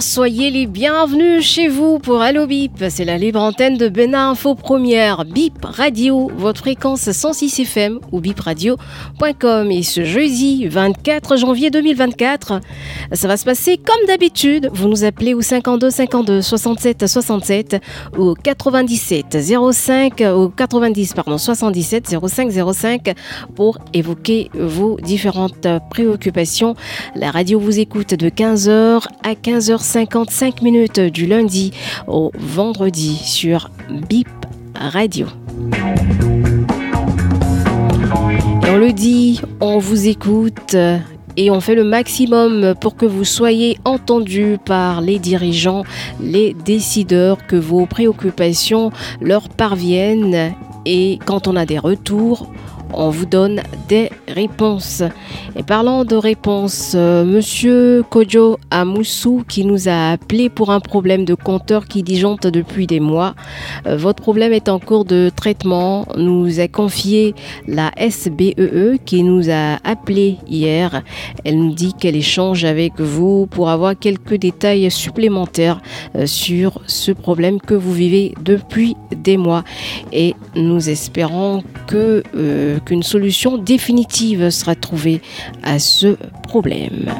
Soyez les bienvenus chez vous pour Allo Bip. C'est la libre antenne de Bénin Info Première, Bip Radio, votre fréquence 106 FM ou bipradio.com. Et ce jeudi 24 janvier 2024, ça va se passer comme d'habitude. Vous nous appelez au 52 52 67 67 ou 97 05 ou 90 pardon 77 05 05 pour évoquer vos différentes préoccupations. La radio vous écoute de 15h à 15h55 minutes du lundi au vendredi sur BIP Radio. On le dit, on vous écoute et on fait le maximum pour que vous soyez entendus par les dirigeants, les décideurs, que vos préoccupations leur parviennent et quand on a des retours, on vous donne des réponses. Et parlant de réponses, euh, Monsieur Kojo Amoussou qui nous a appelé pour un problème de compteur qui disjoncte depuis des mois. Euh, votre problème est en cours de traitement. Nous a confié la SBEE E qui nous a appelé hier. Elle nous dit qu'elle échange avec vous pour avoir quelques détails supplémentaires euh, sur ce problème que vous vivez depuis des mois. Et nous espérons que qu'une solution définitive sera trouvée à ce problème.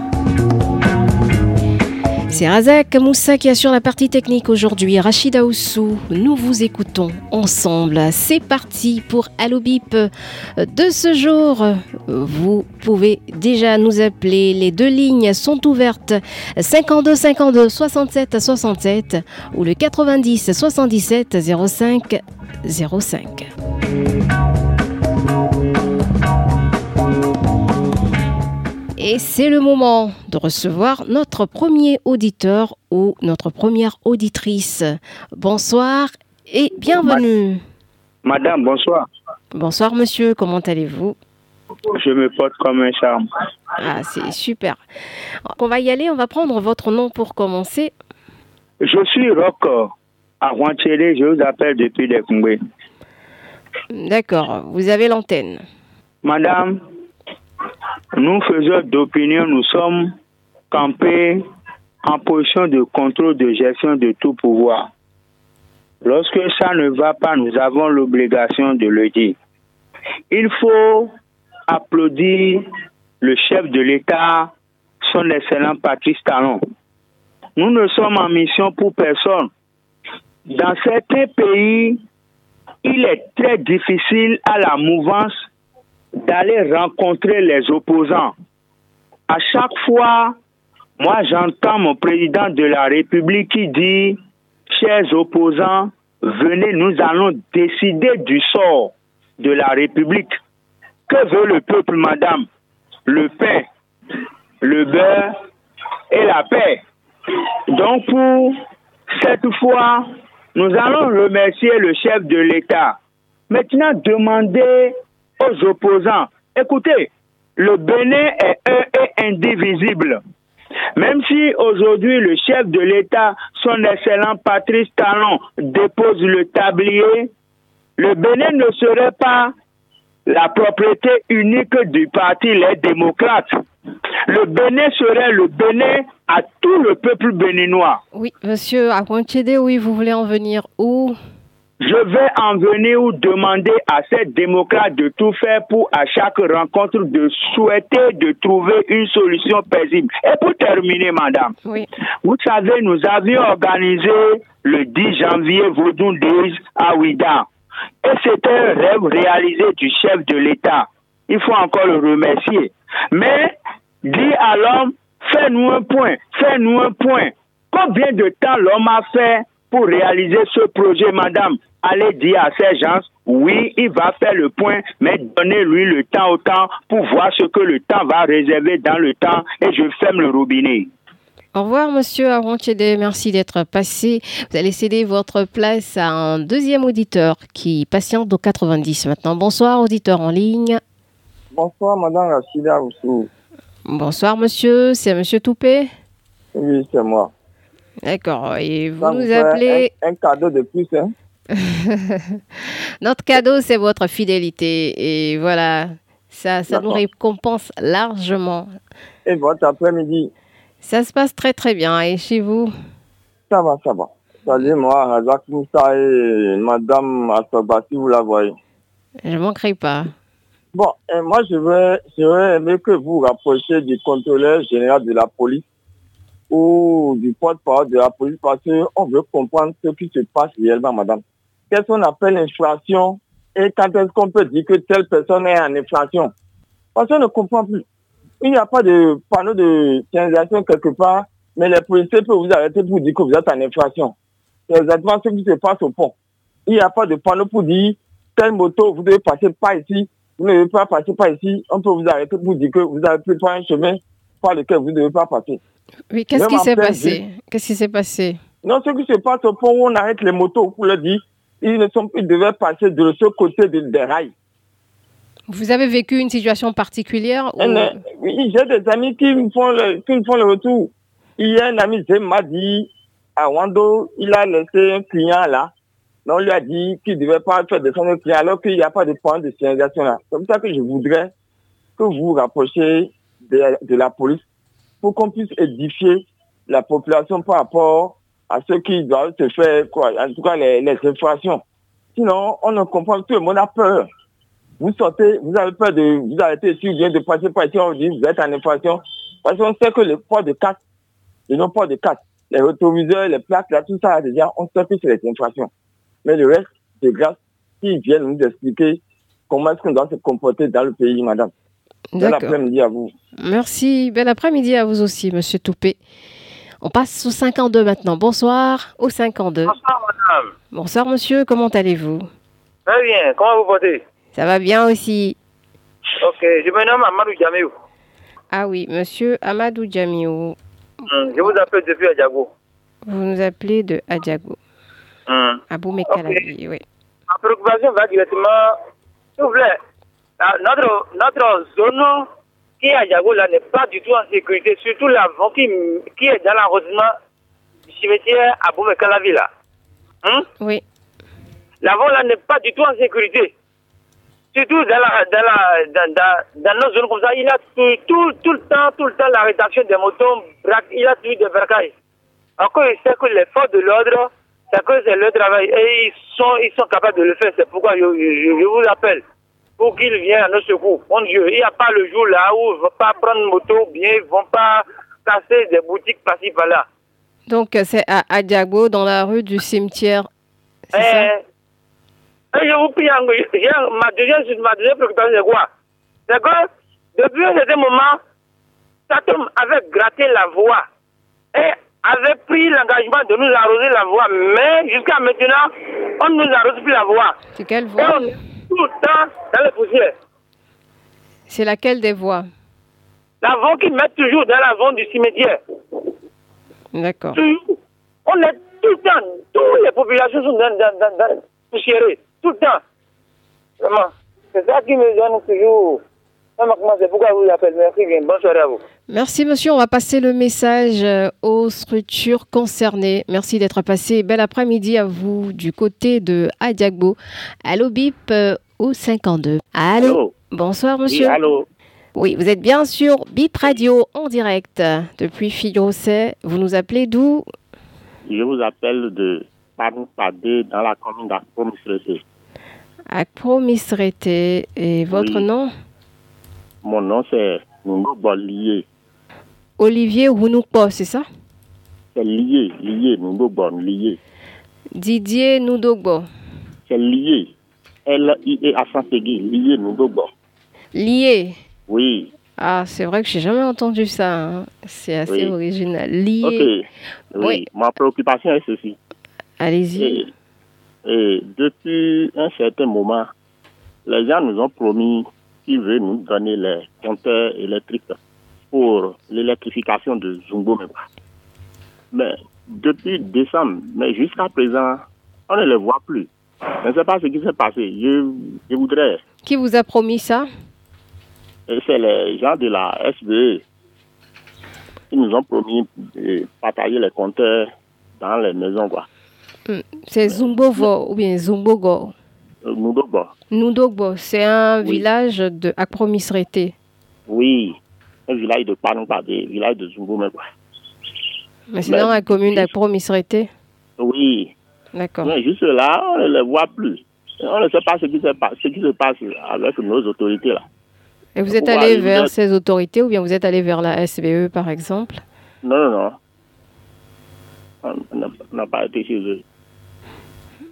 C'est Razak Moussa qui assure la partie technique aujourd'hui. Rachida Oussou, nous vous écoutons ensemble. C'est parti pour Allo Bip de ce jour. Vous pouvez déjà nous appeler. Les deux lignes sont ouvertes 52 52 67 67 ou le 90 77 05 05. Et c'est le moment de recevoir notre premier auditeur ou notre première auditrice. Bonsoir et bienvenue. Madame, bonsoir. Bonsoir monsieur, comment allez-vous? Je me porte comme un charme. Ah, c'est super. On va y aller, on va prendre votre nom pour commencer. Je suis Rock à je vous appelle depuis les. D'accord, vous avez l'antenne. Madame, nous faisons d'opinion, nous sommes campés en position de contrôle de gestion de tout pouvoir. Lorsque ça ne va pas, nous avons l'obligation de le dire. Il faut applaudir le chef de l'État, son excellent Patrice Talon. Nous ne sommes en mission pour personne. Dans certains pays, il est très difficile à la mouvance d'aller rencontrer les opposants. À chaque fois, moi j'entends mon président de la République qui dit, chers opposants, venez, nous allons décider du sort de la République. Que veut le peuple, madame? Le pain, le beurre et la paix. Donc pour cette fois, nous allons remercier le chef de l'État. Maintenant, demandez aux opposants, écoutez, le Bénin est un et indivisible. Même si aujourd'hui le chef de l'État, son excellent Patrice Talon, dépose le tablier, le Bénin ne serait pas la propriété unique du parti Les démocrates. Le Bénin serait le Bénin à tout le peuple béninois. Oui, monsieur Akwantchede, oui, vous voulez en venir où? Je vais en venir ou demander à ces démocrates de tout faire pour, à chaque rencontre, de souhaiter de trouver une solution paisible. Et pour terminer, madame, Oui. vous savez, nous avions organisé le 10 janvier Vaudou Days à Ouida. Et c'était un rêve réalisé du chef de l'État. Il faut encore le remercier. Mais, dit à l'homme, fais-nous un point, fais-nous un point. Combien de temps l'homme a fait pour réaliser ce projet, madame Allez dire à ces gens, oui, il va faire le point, mais donnez-lui le temps au temps pour voir ce que le temps va réserver dans le temps et je ferme le robinet. Au revoir, monsieur Arontiede. Merci d'être passé. Vous allez céder votre place à un deuxième auditeur qui patiente au 90 maintenant. Bonsoir, auditeur en ligne. Bonsoir, madame Rachida Oussou. Bonsoir, monsieur. C'est monsieur Toupé? Oui, c'est moi. D'accord. Et vous nous fait appelez. Un, un cadeau de plus, hein. Notre cadeau, c'est votre fidélité. Et voilà, ça, ça nous récompense largement. Et votre après-midi, Ça se passe très très bien. Et chez vous? Ça va, ça va. Salut-moi, Razak Moussa et madame Assoba, si vous la voyez. Je ne manquerai pas. Bon, et moi, je vais, j'aurais aimé que vous rapprochiez du contrôleur général de la police ou du porte-parole de la police parce qu'on veut comprendre ce qui se passe réellement, madame. Qu'est-ce qu'on appelle l'inflation et quand est-ce qu'on peut dire que telle personne est en inflation? Parce qu'on ne comprend plus. Il n'y a pas de panneau de signalisation quelque part, mais les policiers peuvent vous arrêter pour dire que vous êtes en inflation. C'est exactement ce qui se passe au pont. Il n'y a pas de panneau pour dire telle moto, vous devez passer par ici, vous ne devez pas passer par ici. On peut vous arrêter pour dire que vous avez pris un chemin par lequel vous ne devez pas passer. Oui, qu'est-ce qui s'est passé? Qu'est-ce qui s'est passé? Non, ce qui se passe au pont où on arrête les motos pour leur dire, ils ne sont, ils devaient passer de ce côté de- des rails. Vous avez vécu une situation particulière ou- oui, J'ai des amis qui me font le, qui me font le retour. Il y a un ami, m'a dit, à Wando, il a laissé un client là. Donc, on lui a dit qu'il ne devait pas faire descendre le client alors qu'il n'y a pas de point de signalisation là. C'est comme ça que je voudrais que vous vous rapprochiez de, de la police pour qu'on puisse édifier la population par rapport à ce qui doit se faire, quoi. En tout cas, les, infractions. Sinon, on ne comprend tout le monde a peur. Vous sortez, vous avez peur de vous arrêter ici, ou bien de passer par ici, on vous dit vous êtes en infraction. Parce qu'on sait que le port de casque, le non-port de casque, les rétroviseurs, les plaques, là, tout ça, déjà, on sait que c'est les infractions. Mais le reste, c'est grâce qu'ils viennent nous expliquer comment est-ce qu'on doit se comporter dans le pays, madame. Bon D'accord. après-midi à vous. Merci. Bel après-midi à vous aussi, monsieur Toupé. On passe au 52 maintenant. Bonsoir au 52. Bonsoir, madame. Bonsoir, monsieur. Comment allez-vous? Très bien. Comment vous portez? Ça va bien aussi. Ok. Je me nomme Amadou Djamil. Ah oui, monsieur Amadou Djamiou. Hum, Je vous appelle depuis Adjago. Vous nous appelez de Adjago. Hum. Abou Mekalabi, oui. Ma préoccupation va directement, s'il vous plaît, notre, notre zone qui est à là n'est pas du tout en sécurité, surtout l'avant qui, qui est dans l'arrondissement du cimetière à Boumekalavi là. Hum? Oui. L'avant là n'est pas du tout en sécurité. Surtout dans, la, dans, la, dans, dans, dans nos zones comme ça, il a tout, tout, tout le temps, tout le temps la rédaction des motos, il a toujours des braquages. Encore, il sait que les forces de l'ordre, c'est que c'est leur travail et ils sont, ils sont capables de le faire. C'est pourquoi je, je, je vous appelle pour qu'ils viennent à nos secours. Mon Dieu, il n'y a pas le jour là où ils ne vont pas prendre moto, bien, ils ne vont pas casser des boutiques par-ci par-là. Donc, euh, c'est à Adjago, dans la rue du cimetière. C'est ça? Eh, eh, je vous prie, ma deuxième, ma deuxième préoccupation, c'est quoi? C'est que depuis un certain moment, cet homme avait gratté la voie et avait pris l'engagement de nous arroser la voie. Mais jusqu'à maintenant, on ne nous arrose plus la voie. C'est quelle voie tout le temps dans les poussières. C'est laquelle des voies La voie qui met toujours dans la zone du cimetière. D'accord. On est tout le temps, toutes les populations sont dans, dans, dans, dans poussiérées, tout le temps. Vraiment. C'est ça qui me donne toujours. C'est pourquoi vous appelle. Merci. Bonne soirée à vous. Merci, monsieur. On va passer le message euh, aux structures concernées. Merci d'être passé. Bel après-midi à vous du côté de Adiagbo. Allô, BIP euh, au 52. Allô? Allô? Bonsoir, Oui, monsieur. allô? Oui, vous êtes bien sûr BIP Radio en direct depuis Figrosset. Vous nous appelez d'où? Je vous appelle de Panou Padé dans la commune d'Akpo-Misrete. Akpo Misrete. Et votre Oui. nom? Mon nom c'est Nungo Lié. Olivier Rounoupo, c'est ça? C'est lié, lié, Bon, lié. Didier Noudogbo. C'est lié. L-I-E accent aigu, lié, Bon. Lié. Oui, Ah, c'est vrai que j'ai jamais entendu ça. hein. C'est assez Oui. original. Lié. Ok. Oui, Oui. ma préoccupation est ceci. Allez-y. Et, et depuis un certain moment, les gens nous ont promis qu'ils veulent nous donner les compteurs électriques pour l'électrification de Zungo. Mais depuis décembre, mais jusqu'à présent, on ne les voit plus. Je ne sais pas ce qui s'est passé. Je, je voudrais, Qui vous a promis ça? C'est les gens de la SBE qui nous ont promis de partager les compteurs dans les maisons. Quoi. C'est Zumbovo ou bien Zumbogo? Euh, bon, Nundogbo, c'est un Oui. village de Akpromisrete. Oui, un village de Panoupa, des village de Zungo même. Mais c'est dans la commune juste- d'Akpromisrete. Oui, D'accord. mais juste là, on ne les voit plus. On ne sait pas ce qui se passe, ce qui se passe avec nos autorités là. Et vous êtes allé vers ces autorités ou bien vous êtes allé vers la SBE par exemple? Non, non, non. On n'a- pas été chez eux.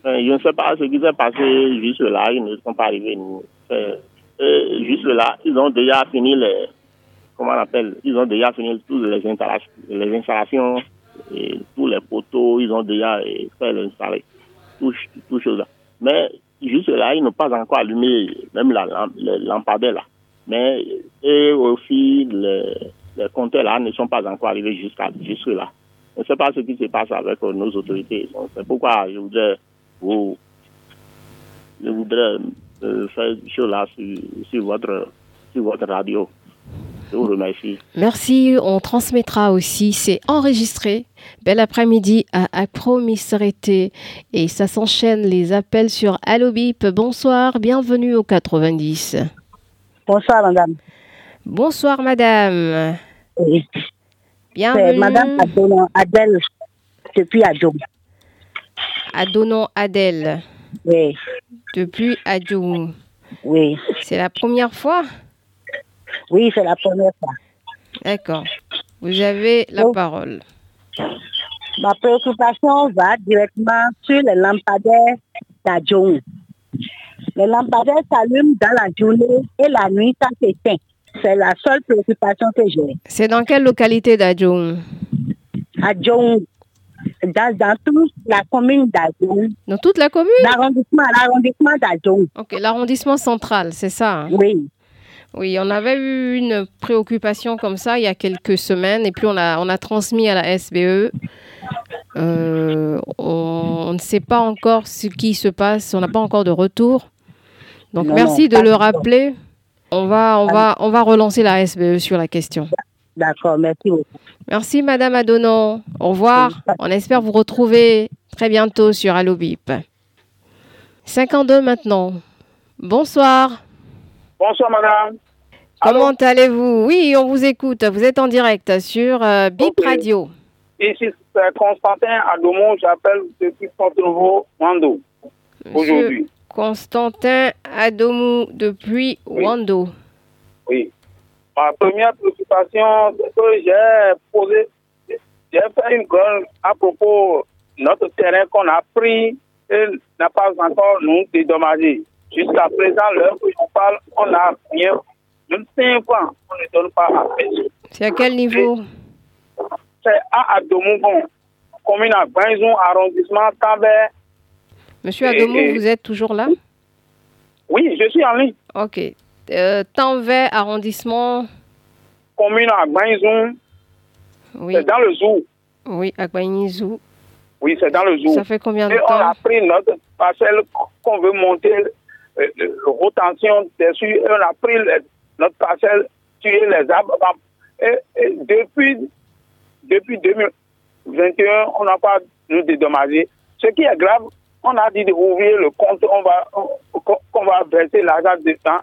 Je ne sais pas ce qui s'est passé juste là, ils ne sont pas arrivés. euh, juste là, ils ont déjà fini les. Comment on appelle Ils ont déjà fini toutes les installations, tous les poteaux, ils ont déjà euh, fait l'installer. Tout, tout chose. Mais juste là, ils n'ont pas encore allumé même la lampe, là. Mais et aussi, les, les compteurs là ne sont pas encore arrivés jusqu'à jusque là. Je ne sais pas ce qui se passe avec nos autorités. C'est pourquoi je voudrais vous, je voudrais euh, faire chose là sur votre, sur votre radio. Je vous remercie. Merci, on transmettra aussi, c'est enregistré. Bel après-midi à Akpromisrete et ça s'enchaîne les appels sur Allo Bip. Bonsoir, bienvenue au 90. Bonsoir, madame. Bonsoir madame. Oui. Bienvenue madame Adèle, Adèle depuis Adjo. à Donon Adèle Oui, depuis Adjoum. oui. C'est la première fois Oui, c'est la première fois. D'accord. Vous avez la parole. Ma préoccupation va directement sur les lampadaires d'Adjo. Les lampadaires s'allument dans la journée et la nuit, ça s'éteint. C'est la seule préoccupation que j'ai. C'est dans quelle localité d'Adjoum Adjo, dans, dans toute la commune d'Adjo, Dans toute la commune? L'arrondissement, l'arrondissement. Ok, l'arrondissement central, c'est ça hein? Oui, Oui, on avait eu une préoccupation comme ça il y a quelques semaines et puis on a, on a transmis à la SBE. Euh, on, on ne sait pas encore ce qui se passe, on n'a pas encore de retour. Donc Non, merci non, de le rappeler. On va, on, va, on va relancer la SBE sur la question. d'accord, merci beaucoup. Merci Madame Adonon. Au revoir. On espère vous retrouver très bientôt sur Allo Bip. 52 maintenant. Bonsoir. Bonsoir, madame. Comment allez-vous? Oui, on vous écoute. Vous êtes en direct sur euh, Bip Ok. Radio. Ici, c'est Constantin Adomon, j'appelle depuis Port-Nouveau, Wando, aujourd'hui. Constantin Adomou depuis Oui. Wando. Oui. Ma première préoccupation, c'est que j'ai posé, j'ai fait une grande à propos de notre terrain qu'on a pris et n'a pas encore nous dédommagé. Jusqu'à présent, l'heure que je parle, on n'a rien. Même on ne donne pas à personne. C'est à quel niveau? C'est à Adomougon, commune à Gbanzon, arrondissement Tambert. Monsieur Et- Adomou, et- vous êtes toujours là? Oui, je suis en ligne. Ok. Euh, Tanvais, arrondissement? Commune à Gbanzon, Oui, c'est dans le zoo. oui, à Guaynizou. Oui, c'est dans le zoo. Ça fait combien de Et on temps? a pris notre parcelle qu'on veut monter, euh, rotation dessus, et on a pris le- notre parcelle, tuer les arbres. Et, depuis, depuis 2021, on n'a pas nous dédommagé. Ce qui est grave, on a dit d'ouvrir le compte, on va, on- qu'on va verser l'argent dedans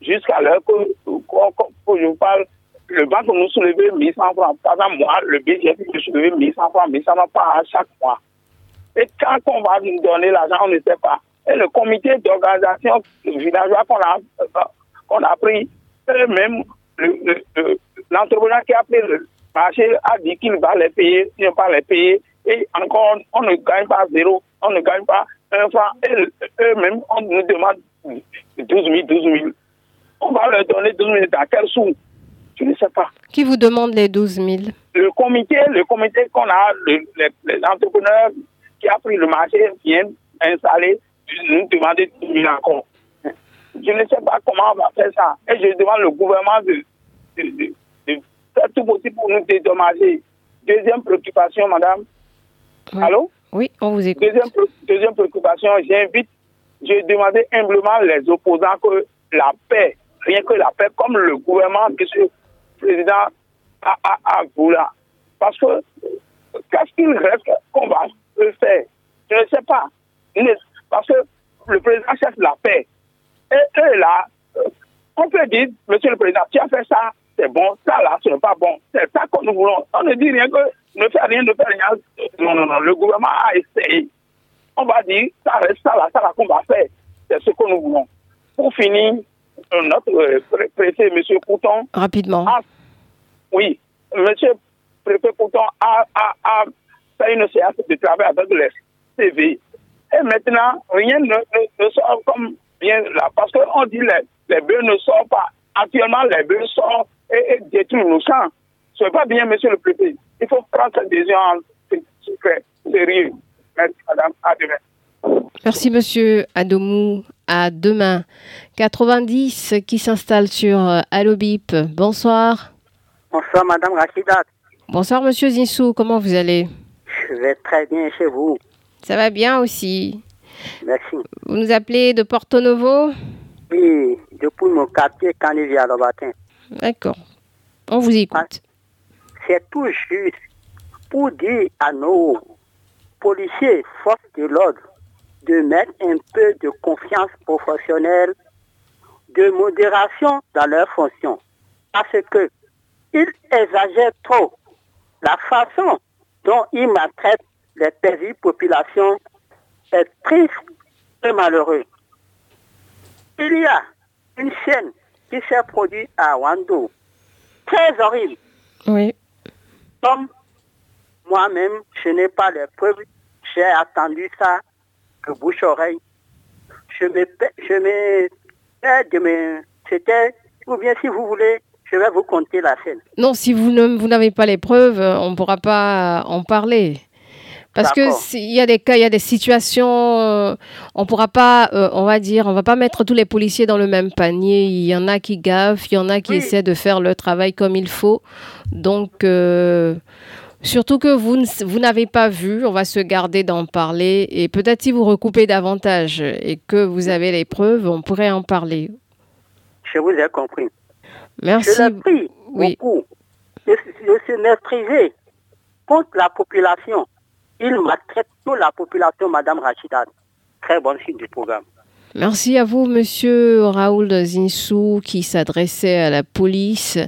jusqu'à l'heure que, je vous parle. Le banque nous soulevait 1100 francs. Par exemple, moi, le BGF me soulevait 1100 francs, mais ça va pas à chaque mois. Et quand on va nous donner l'argent, on ne sait pas. Et le comité d'organisation villageois qu'on a, euh, qu'on a pris, le- le- le- l'entrepreneur qui a pris le marché a dit qu'il va les payer, il ne va pas les payer. Et encore, on ne gagne pas zéro, on ne gagne pas un franc. Eux-mêmes, on nous demande 12 000, 12 000. On va leur donner 12 000 dans quel sous Je ne sais pas. Qui vous demande les 12 000 Le comité, le comité qu'on a, le- les, les entrepreneurs qui a pris le marché viennent installer, nous demander 12 000 encore. Je ne sais pas comment on va faire ça. Et je demande le gouvernement de, de, de- de faire tout possible pour nous dédommager. Deuxième préoccupation, madame. Oui. Allô? Oui, on vous écoute. Deuxième, pré- deuxième préoccupation, j'invite, j'ai demandé humblement les opposants que la paix, rien que la paix, comme le gouvernement, monsieur le président, a, a, a voulu. Parce que qu'est-ce qu'il reste qu'on va faire? Je ne sais pas. Parce que le président cherche la paix. Et eux, là, euh, on peut dire, monsieur le président, tu as fait ça, c'est bon, ça là, ce n'est pas bon. C'est ça que nous voulons. On ne dit rien que ne fait rien, ne fait rien. Non, non, non, le gouvernement a essayé. On va dire, ça reste ça là, ça là qu'on va faire. C'est ce que nous voulons. Pour finir, notre euh, pré- préfet, monsieur Couton, Rapidement. a- oui, monsieur préfet Couton a, a, a fait une séance de travail avec les CV. Et maintenant, rien ne, ne, ne sort comme bien là. Parce qu'on dit les, les bœufs ne sortent pas. Actuellement, les bœufs sortent et, et détruisent nos champs. Ce n'est pas bien, monsieur le préfet. Il faut prendre cette décision en secret, sérieux. Merci, madame. À demain. Merci, monsieur Adomou. À demain. 90 qui s'installe sur euh, Allo Bip. Bonsoir. Bonsoir, Madame Rachida. Bonsoir, monsieur Zinsou. Comment vous allez? Je vais très bien chez vous. Ça va bien aussi. Merci. Vous nous appelez de Porto Novo Oui, depuis mon quartier Canivia le matin. D'accord. On vous écoute. C'est tout juste pour dire à nos policiers, forces de l'ordre, de mettre un peu de confiance professionnelle, de modération dans leurs fonctions. Parce que ils exagèrent trop la façon dont ils maltraitent les paisibles populations est triste et malheureux. Il y a une scène qui s'est produite à Wando, très horrible. Oui. Comme moi-même, je n'ai pas les preuves, j'ai attendu ça que bouche-oreille. Je me, je me, de me, c'était, ou bien si vous voulez, je vais vous conter la scène. Non, si vous ne- vous n'avez pas les preuves, on ne pourra pas en parler. Parce que s'il y a des cas, il y a des situations, euh, on pourra pas, euh, on va dire, on va pas mettre tous les policiers dans le même panier. Il y en a qui gaffent, il y en a qui Oui. essaient de faire leur travail comme il faut. Donc, euh, surtout que vous, ne- vous n'avez pas vu, on va se garder d'en parler. Et peut-être si vous recoupez davantage et que vous avez les preuves, on pourrait en parler. Je vous ai compris. Merci. Je l'ai pris Oui. beaucoup de, de se maîtriser contre la population. Il maltraite toute la population, Madame Rachida. Très bonne suite du programme. Merci à vous, monsieur Raoul Zinsou, qui s'adressait à la police,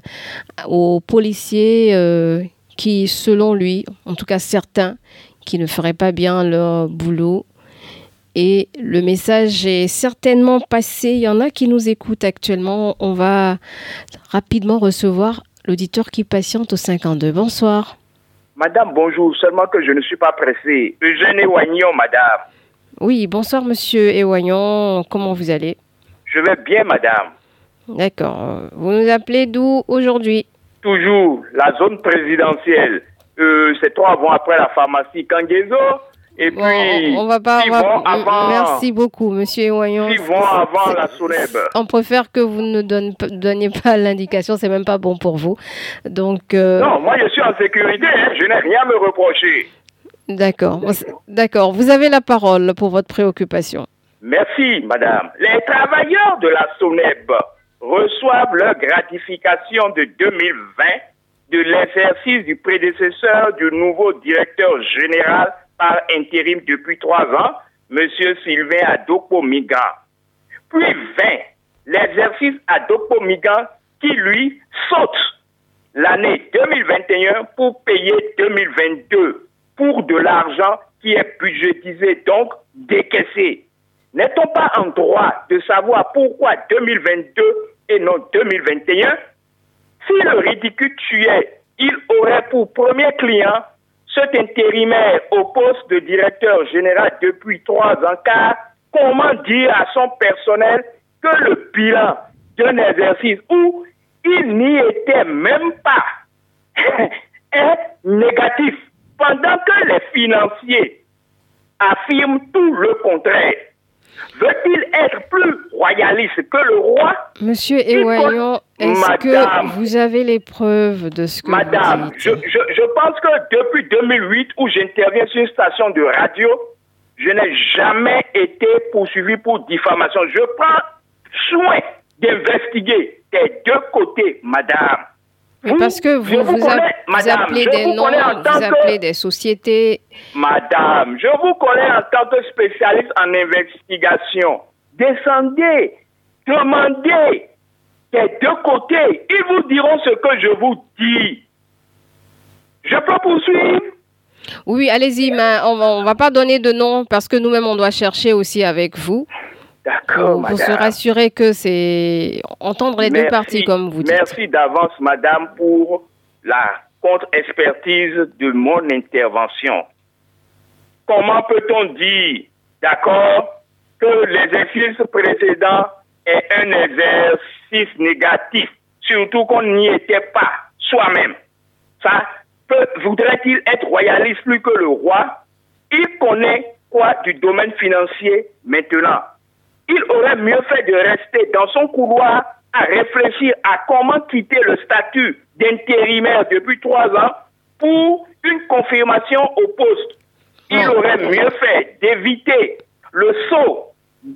aux policiers euh, qui, selon lui, en tout cas certains, qui ne feraient pas bien leur boulot. Et le message est certainement passé. Il y en a qui nous écoutent actuellement. On va rapidement recevoir l'auditeur qui patiente au 52. Bonsoir. Madame, bonjour. Seulement que je ne suis pas pressé. Eugène Éoignon, madame. Oui, bonsoir, monsieur Ewayon. Comment vous allez? Je vais bien, madame. D'accord. Vous nous appelez d'où aujourd'hui? Toujours la zone présidentielle. Euh, c'est trois avant après la pharmacie Kangezo. Et puis, Bon, on, on va pas. six on va- avant, Merci beaucoup, Monsieur Ewayon. vont avant la. On préfère que vous ne donne- donniez pas l'indication, c'est même pas bon pour vous. Donc, euh, Non, moi je suis en sécurité, hein. je n'ai rien à me reprocher. d'accord, d'accord. Vous avez la parole pour votre préoccupation. Merci, madame. Les travailleurs de la SONEB reçoivent leur gratification de 2020 de l'exercice du prédécesseur du nouveau directeur général par intérim depuis trois ans, M. Sylvain Adokpo Migan. Puis 20, l'exercice Adokpo Migan qui, lui, saute l'année 2021 pour payer 2022 pour de l'argent qui est budgétisé, donc décaissé. N'est-on pas en droit de savoir pourquoi 2022 et non 2021 Si le ridicule tuait, il aurait pour premier client cet intérimaire au poste de directeur général depuis trois ans, car comment dire à son personnel que le bilan d'un exercice où il n'y était même pas est négatif, pendant que les financiers affirment tout le contraire. Veut-il être plus royaliste que le roi? Monsieur Ewayon, est-ce que vous avez les preuves de ce que Madame, vous dites? je, je, je pense que depuis 2008, où j'interviens sur une station de radio, je n'ai jamais été poursuivi pour diffamation. Je prends soin d'investiguer des deux côtés, madame. Parce que vous, vous, connais, appelez des vous noms, vous que- appelez des sociétés. Madame, je vous connais en tant que spécialiste en investigation. Descendez, demandez des deux côtés. Ils vous diront ce que je vous dis. Je peux poursuivre? Oui, allez-y, mais on va, on va pas donner de nom parce que nous-mêmes, on doit chercher aussi avec vous. D'accord, Pour, pour se madame. rassurer que c'est entendre les deux parties, comme vous dites. Merci d'avance, madame, pour la contre-expertise de mon intervention. Comment peut-on dire, d'accord, que l'exercice précédent est un exercice négatif, surtout qu'on n'y était pas soi-même? Ça voudrait-il être royaliste plus que le roi? Il connaît quoi du domaine financier maintenant? Il aurait mieux fait de rester dans son couloir à réfléchir à comment quitter le statut d'intérimaire depuis trois ans pour une confirmation au poste. Il aurait mieux fait d'éviter le saut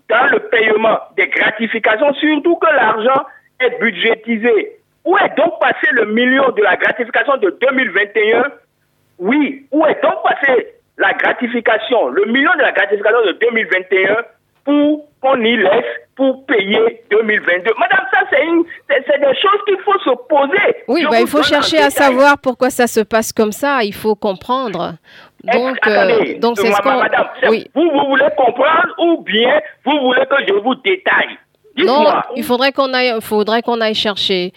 dans le paiement des gratifications, surtout que l'argent est budgétisé. Où est donc passé le million de la gratification de 2021 Oui, où est donc passé la gratification, le million de la gratification de 2021 qu'on y laisse pour payer 2022 Madame, ça, c'est des choses qu'il faut se poser. Oui, bah, il faut chercher à détail. savoir pourquoi ça se passe comme ça. Il faut comprendre. Donc, euh, donc c'est ce qu'on. madame, Oui. vous, vous voulez comprendre ou bien vous voulez que je vous détaille? Non, il faudrait qu'on aille, faudrait qu'on aille chercher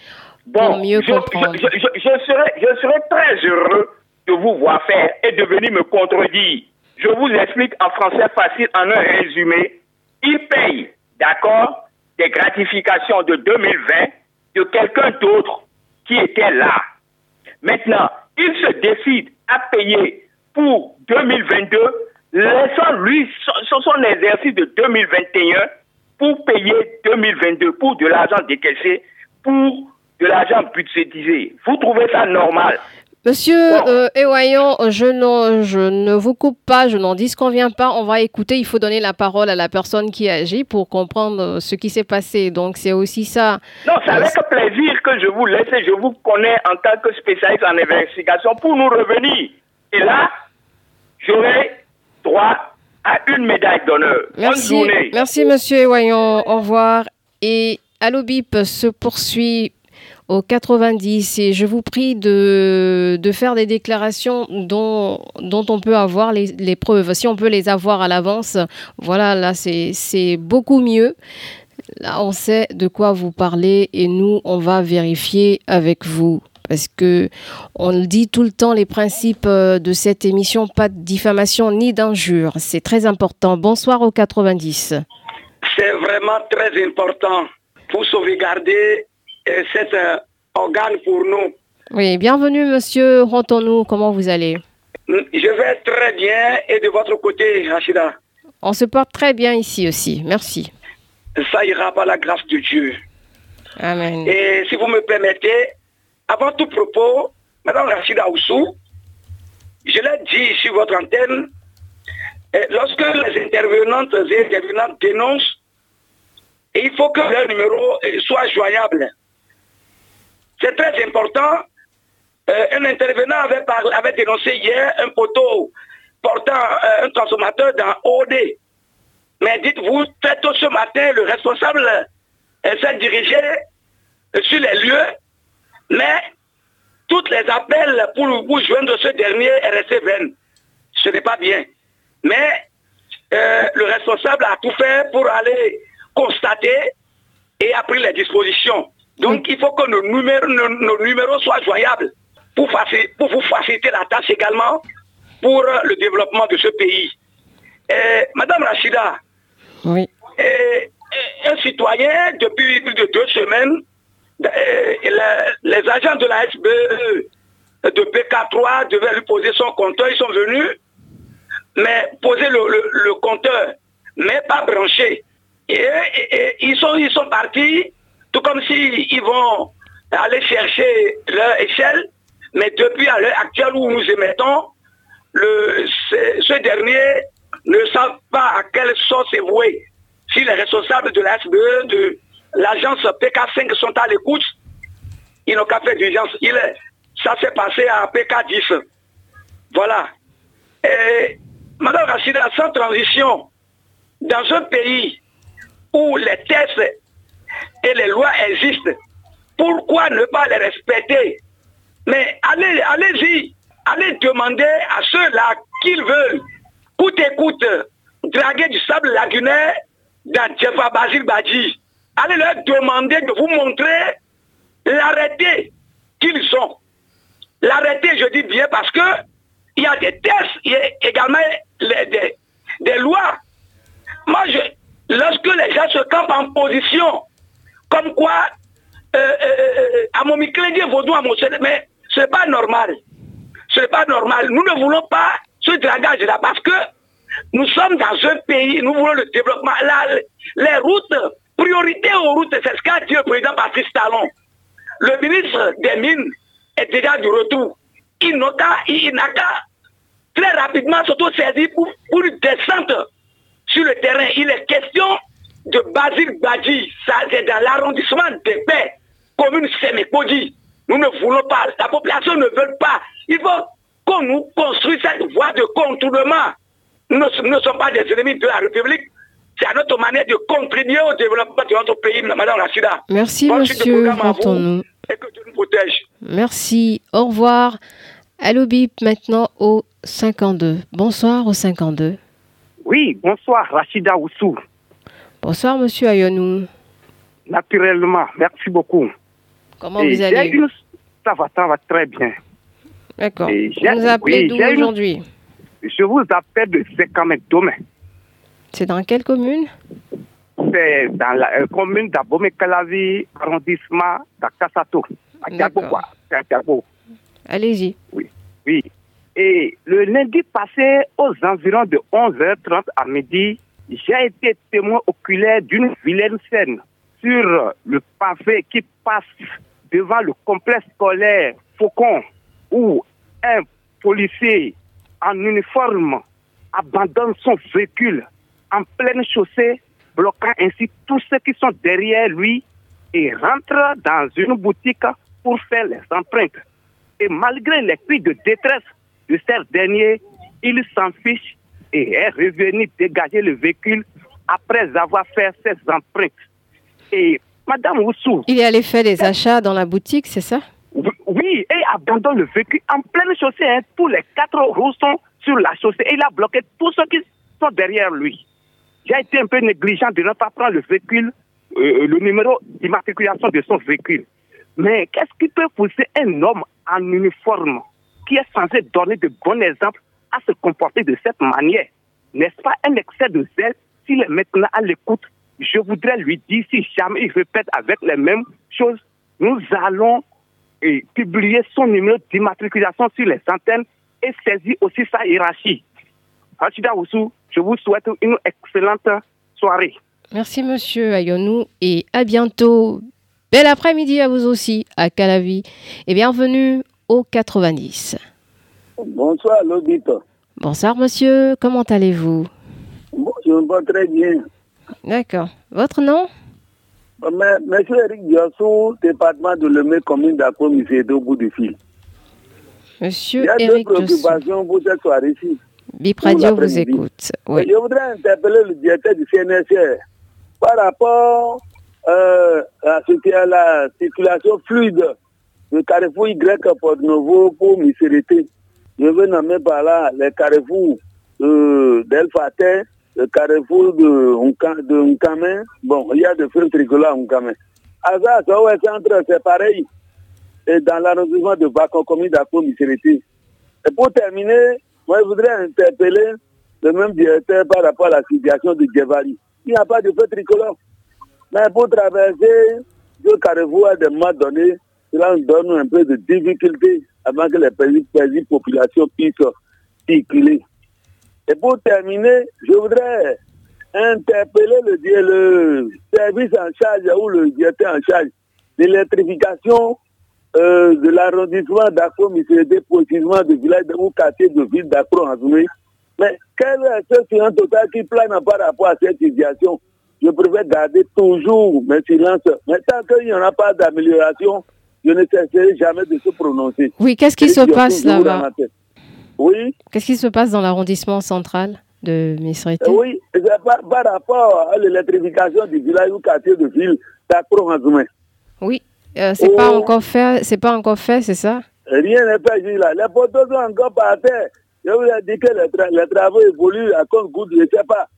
pour mieux je, comprendre. je- je- je serais, je serais très heureux de vous voir faire et de venir me contredire. Je vous explique en français facile, en un résumé. Il paye, d'accord, des gratifications de 2020 de quelqu'un d'autre qui était là. Maintenant, il se décide à payer pour 2022, laissant lui son, son exercice de 2021 pour payer 2022 pour de l'argent décaissé, pour de l'argent budgétisé. Vous trouvez ça normal? Monsieur euh, Ewayon, je, ne- je ne vous coupe pas, je n'en disconviens pas. On va écouter. Il faut donner la parole à la personne qui agit pour comprendre euh, ce qui s'est passé. Donc, c'est aussi ça. Non, c'est avec plaisir que je vous laisse et je vous connais en tant que spécialiste en investigation pour nous revenir. Et là, j'aurai droit à une médaille d'honneur. Bonne Merci, journée. merci Monsieur Ewayon. Au revoir. Et Allo Bip se poursuit au 90 et je vous prie de, de faire des déclarations dont, dont on peut avoir les, les preuves. Si on peut les avoir à l'avance, voilà, là c'est beaucoup mieux. Là, on sait de quoi vous parlez et nous, on va vérifier avec vous. Parce que on le dit tout le temps, les principes euh, de cette émission, pas de diffamation ni d'injure. C'est très important. Bonsoir au 90. C'est vraiment très important pour sauvegarder cet euh, organe pour nous. Oui, bienvenue Monsieur Rontonou. Comment vous allez? Je vais très bien et de votre côté, Rachida, On se porte très bien ici aussi. Merci. ça ira par la grâce de Dieu. Amen. Et si vous me permettez, avant tout propos, Madame Rachida Oussou, je l'ai dit sur votre antenne, lorsque les intervenantes et intervenantes dénoncent, il faut que leur numéro soit joignable. C'est très important. Euh, un intervenant avait, dénoncé hier un poteau portant euh, un transformateur dans OD. Mais dites-vous, très tôt ce matin, le responsable euh, s'est dirigé sur les lieux, mais toutes les appels pour vous joindre ce dernier est resté vain. Ce n'est pas bien. Mais le responsable a tout fait pour aller constater et a pris les dispositions. Donc il faut que nos numéros, nos, nos numéros soient joignables pour, vous faciliter la tâche également pour euh, le développement de ce pays. Euh, Madame Rachida, Oui. euh, un citoyen depuis plus de deux semaines. les, agents de la SBE de PK3 devaient lui poser son compteur. Ils sont venus, mais poser le, le- le compteur, mais pas branché. Et ils, sont, ils sont partis, tout comme s'ils vont aller chercher leur échelle, mais depuis à l'heure actuelle où nous émettons, le, ce, dernier ne savent pas à quelle sauce voué. Si les responsables de la SBE, de l'agence PK5 sont à l'écoute, ils n'ont qu'à faire d'urgence. Ça s'est passé à PK10. Voilà. Et, Madame Rachida, sans transition, dans un pays où les tests et les lois existent, pourquoi ne pas les respecter? Mais allez, allez-y, allez demander à ceux-là qu'ils veulent, coûte et coûte, draguer du sable lagunaire dans Djefa Basile Badji. Allez leur demander de vous montrer l'arrêté qu'ils ont. L'arrêté, je dis bien, parce que il y a des tests, il y a également les- des, des lois. Moi, je, lorsque les gens se campent en position, comme quoi, euh, euh, euh, à mon micrédit vaudou à mon mais ce n'est pas normal. Ce n'est pas normal. Nous ne voulons pas ce dragage-là parce que nous sommes dans un pays, nous voulons le développement. Les routes, priorité aux routes, c'est ce qu'a dit le président Patrice Talon. Le ministre des Mines est déjà du retour. Il n'a qu'à, très rapidement s'auto-saisir pour, pour une descente sur le terrain. Il est question de Basile Badji. Ça, c'est dans l'arrondissement de paix, commune Sémékodi. Nous ne voulons pas, la population ne veut pas. Il faut qu'on nous construise cette voie de contournement. Nous ne, sommes pas des ennemis de la République. C'est à notre manière de contribuer au développement de notre pays, Madame Rachida. Merci, de monsieur. vous. Et que Dieu nous protège. Merci. Au revoir. Allô Bip maintenant au 52. Bonsoir au 52. Oui, bonsoir, Rachida Oussou. Bonsoir, monsieur Ayonou. Naturellement, merci beaucoup. Comment Et vous allez? une- Ça va, ça va très bien. D'accord. Vous nous appelez oui, d'où une- aujourd'hui? Je vous appelle de Sekamé Dome. C'est dans quelle commune? C'est dans la euh, commune d'Abomey Kalavi, arrondissement d'Akasato. À Diago. Allez-y. Oui. Oui. Et le lundi passé, aux environs de 11h30 à midi, j'ai été témoin oculaire d'une vilaine scène sur le pavé qui passe devant le complexe scolaire Faucon, où un policier en uniforme abandonne son véhicule en pleine chaussée, bloquant ainsi tous ceux qui sont derrière lui et rentre dans une boutique pour faire les empreintes. Et malgré les cris de détresse de ces derniers, il s'en fiche et est revenu dégager le véhicule après avoir fait ses empreintes. Et Madame Oussou, Il est allé faire des achats dans la boutique, c'est ça? Oui, et abandonne le véhicule en pleine chaussée. hein. Tous les quatre roues sont sur la chaussée. Et il a bloqué tous ceux qui sont derrière lui. J'ai été un peu négligent de ne pas prendre le véhicule, euh, le numéro d'immatriculation de son véhicule. Mais qu'est-ce qui peut pousser un homme en uniforme qui est censé donner de bons exemples à se comporter de cette manière N'est-ce pas un excès de zèle S'il est maintenant à l'écoute, je voudrais lui dire, si jamais il répète avec les mêmes choses, nous allons publier son numéro d'immatriculation sur les antennes et saisir aussi sa hiérarchie. Rachida Oussou, je vous souhaite une excellente soirée. Merci, monsieur Ayonou. Et à bientôt. Bel après-midi à vous aussi, à Calavi. Et bienvenue au 90. Bonsoir, l'auditeur. Bonsoir, monsieur. Comment allez-vous? Bon, je me porte très bien. D'accord. Votre nom? Mais, monsieur Eric Diossou, département de Lemay, commune d'Akpo, Missédo, au bout du fil. Il Monsieur y a Eric deux préoccupations pour cette soirée-ci. Bip pour Radio vous écoute. Oui. Je voudrais interpeller le directeur du CNSR par rapport euh, à ce qui est la circulation fluide du carrefour Y Porte Novo pour Misérité. Je veux nommer par là les carrefours euh, d'Elfaté, le carrefour de, de. Bon, il y a des feux tricolores à Nkame. Asa, Sowe Centre, c'est pareil. Et dans l'arrondissement de Bacon, commune d'Akpo, Misérité. Et pour terminer, moi, je voudrais interpeller le même directeur par rapport à la situation de Djevari. Il n'y a pas de feu tricolore. Mais pour traverser deux carrefours à des moments donnés, cela nous donne un peu de difficulté avant que les petites, populations puissent circuler. Et pour terminer, je voudrais interpeller le, service en charge ou le directeur en charge de l'électrification euh, de l'arrondissement d'Accro, précisément du village de, ou quartier de ville d'Accro en Mais quel est ce silence total qui plane par rapport à cette situation? Je préfère garder toujours mes silences. Mais tant qu'il n'y en a pas d'amélioration, je ne cesserai jamais de se prononcer. Oui, qu'est-ce qui se passe là-bas Oui. Qu'est-ce qui se passe dans l'arrondissement central de Misrité Oui, par, par, rapport à l'électrification du village ou quartier de ville d'Accro en Oui. Euh, c'est pas oh. encore fait, c'est pas encore fait, c'est ça? Rien n'est fait là. Les poteaux sont encore par terre. Je vous ai dit que les, travaux évoluent à compte goutte, je ne sais pas.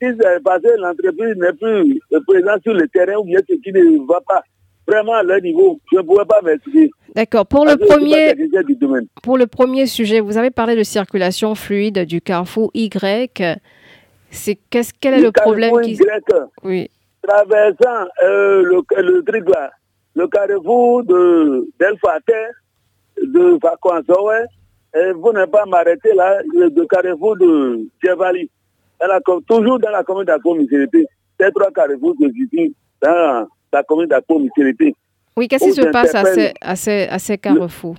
Si c'est passé, l'entreprise n'est plus présente sur le terrain ou bien ce qui ne va pas vraiment à leur niveau. Je ne pourrais pas m'expliquer. D'accord. Pour le premier, pour le premier sujet, vous avez parlé de circulation fluide du carrefour Y. C'est qu'est-ce quel est le, problème qui... Oui. Traversant euh, le, le truc là, le carrefour de d'Elfater, de Vacanzoé, et vous n'avez pas m'arrêter là, le, carrefour de Chevali. toujours dans la commune d'Aco-Misérité, ces trois carrefours se situent dans la commune. Oui, qu'est-ce qui se passe à ces, à ces, à ces carrefours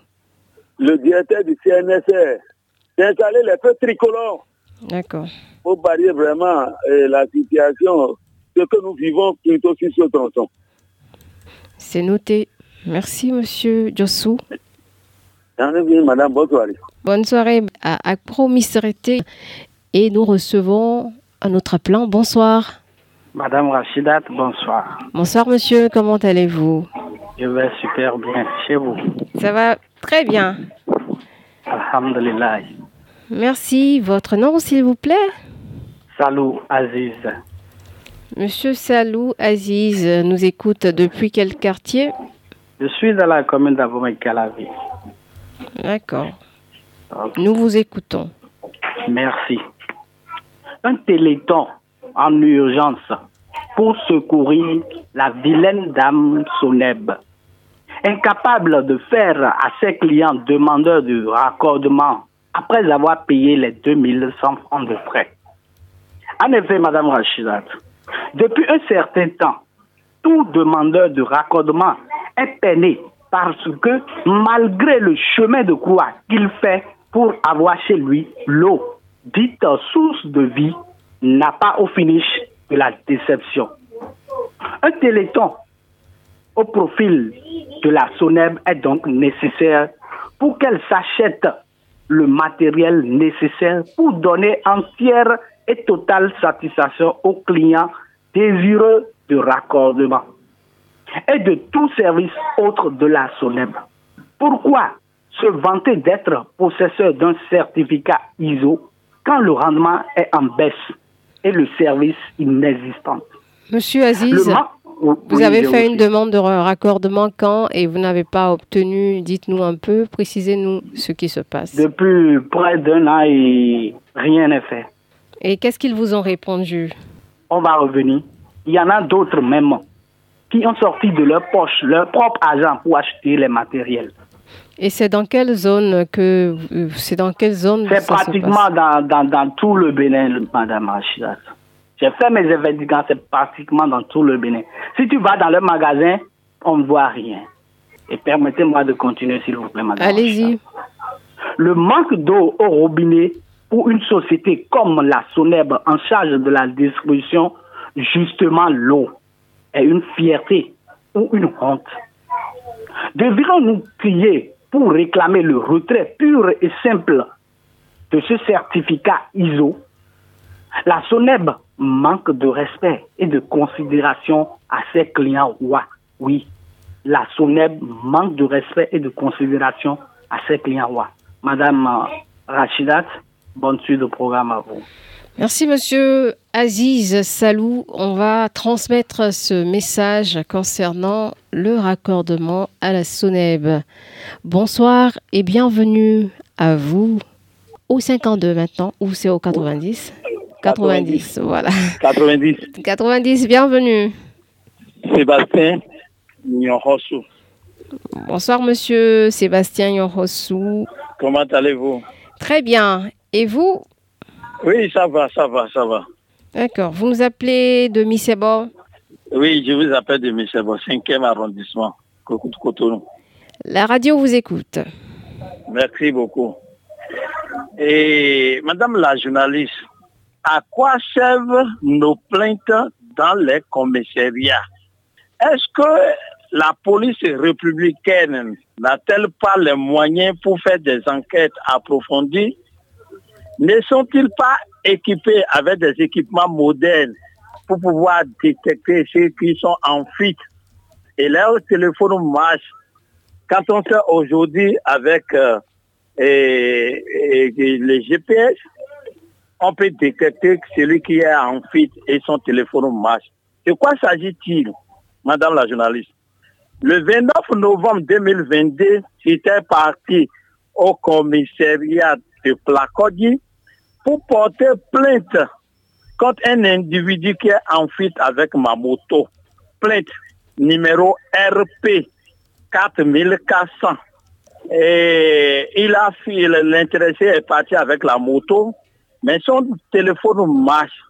le, directeur du CNSR d'installer les feux tricolores. D'accord. Pour barrer vraiment euh, la situation, ce que nous vivons plutôt sur ce tronçon. C'est noté. Merci, monsieur Jossou. Madame, bonne soirée. Bonne soirée à Acpromisérité. Et nous recevons un autre plan. Bonsoir. Madame Rachidat, bonsoir. Bonsoir, monsieur. Comment allez-vous? Je vais super bien. Chez vous? Ça va très bien. Alhamdulillah. Merci. Votre nom, s'il vous plaît? Salou Aziz. Monsieur Salou Aziz nous écoute depuis quel quartier? Je suis dans la commune d'Abomey-Calavi. D'accord. Nous vous écoutons. Merci. Un téléthon en urgence pour secourir la vilaine dame Soneb. Incapable de faire à ses clients demandeurs de raccordement après avoir payé les 2100 francs de frais. En effet, Madame Rachidat, depuis un certain temps, tout demandeur de raccordement est peiné parce que malgré le chemin de croix qu'il fait pour avoir chez lui l'eau, dite source de vie, n'a pas au finish de la déception. Un téléthon au profil de la SONEB est donc nécessaire pour qu'elle s'achète le matériel nécessaire pour donner entière et totale satisfaction aux clients désireux de raccordement et de tout service autre de la SONEB. Pourquoi se vanter d'être possesseur d'un certificat ISO quand le rendement est en baisse? Et le service inexistant Monsieur Aziz, vous avez fait une demande de raccordement quand et vous n'avez pas obtenu Dites-nous un peu, précisez-nous ce qui se passe. Depuis près d'un an et rien n'est fait. Et qu'est-ce qu'ils vous ont répondu? On va revenir. Il y en a d'autres même qui ont sorti de leur poche leur propre argent pour acheter les matériels. Et c'est dans quelle zone que c'est dans quelle zone C'est pratiquement dans, dans, dans, tout le Bénin, Madame Achidat. J'ai fait mes événements, c'est pratiquement dans tout le Bénin. Si tu vas dans le magasin, on ne voit rien. Et permettez-moi de continuer, s'il vous plaît, Madame. Allez-y. Le manque d'eau au robinet pour une société comme la SONEB en charge de la distribution, justement l'eau, est une fierté ou une honte. Devrions-nous crier pour réclamer le retrait pur et simple de ce certificat ISO La SONEB manque de respect et de considération à ses clients. Oui, la SONEB manque de respect et de considération à ses clients. Madame Rachidat, bonne suite de programme à vous. Merci Monsieur Aziz Salou. On va transmettre ce message concernant le raccordement à la SONEB. Bonsoir et bienvenue à vous au 52 maintenant ou c'est au 90 90, voilà. 90. 90, bienvenue. Sébastien Nyorosu. Bonsoir, monsieur Sébastien Nyorosu. Comment allez-vous? Très bien. Et vous? Oui, ça va, ça va, ça va. D'accord. Vous nous appelez de Missebo Oui, je vous appelle de Missebo, 5e arrondissement, Cotonou. La radio vous écoute. Merci beaucoup. Et Madame la journaliste, à quoi servent nos plaintes dans les commissariats? Est-ce que la police républicaine n'a-t-elle pas les moyens pour faire des enquêtes approfondies? Ne sont-ils pas équipés avec des équipements modernes pour pouvoir détecter ceux qui sont en fuite Et leur téléphone marche. Quand on sait aujourd'hui avec euh, les GPS, on peut détecter celui qui est en fuite et son téléphone marche. De quoi s'agit-il, Madame la journaliste? Le 29 novembre 2022, j'étais parti au commissariat de Placodi pour porter plainte contre un individu qui est en fuite avec ma moto. Plainte numéro RP 4400. Et il a l'intéressé est parti avec la moto, mais son téléphone marche.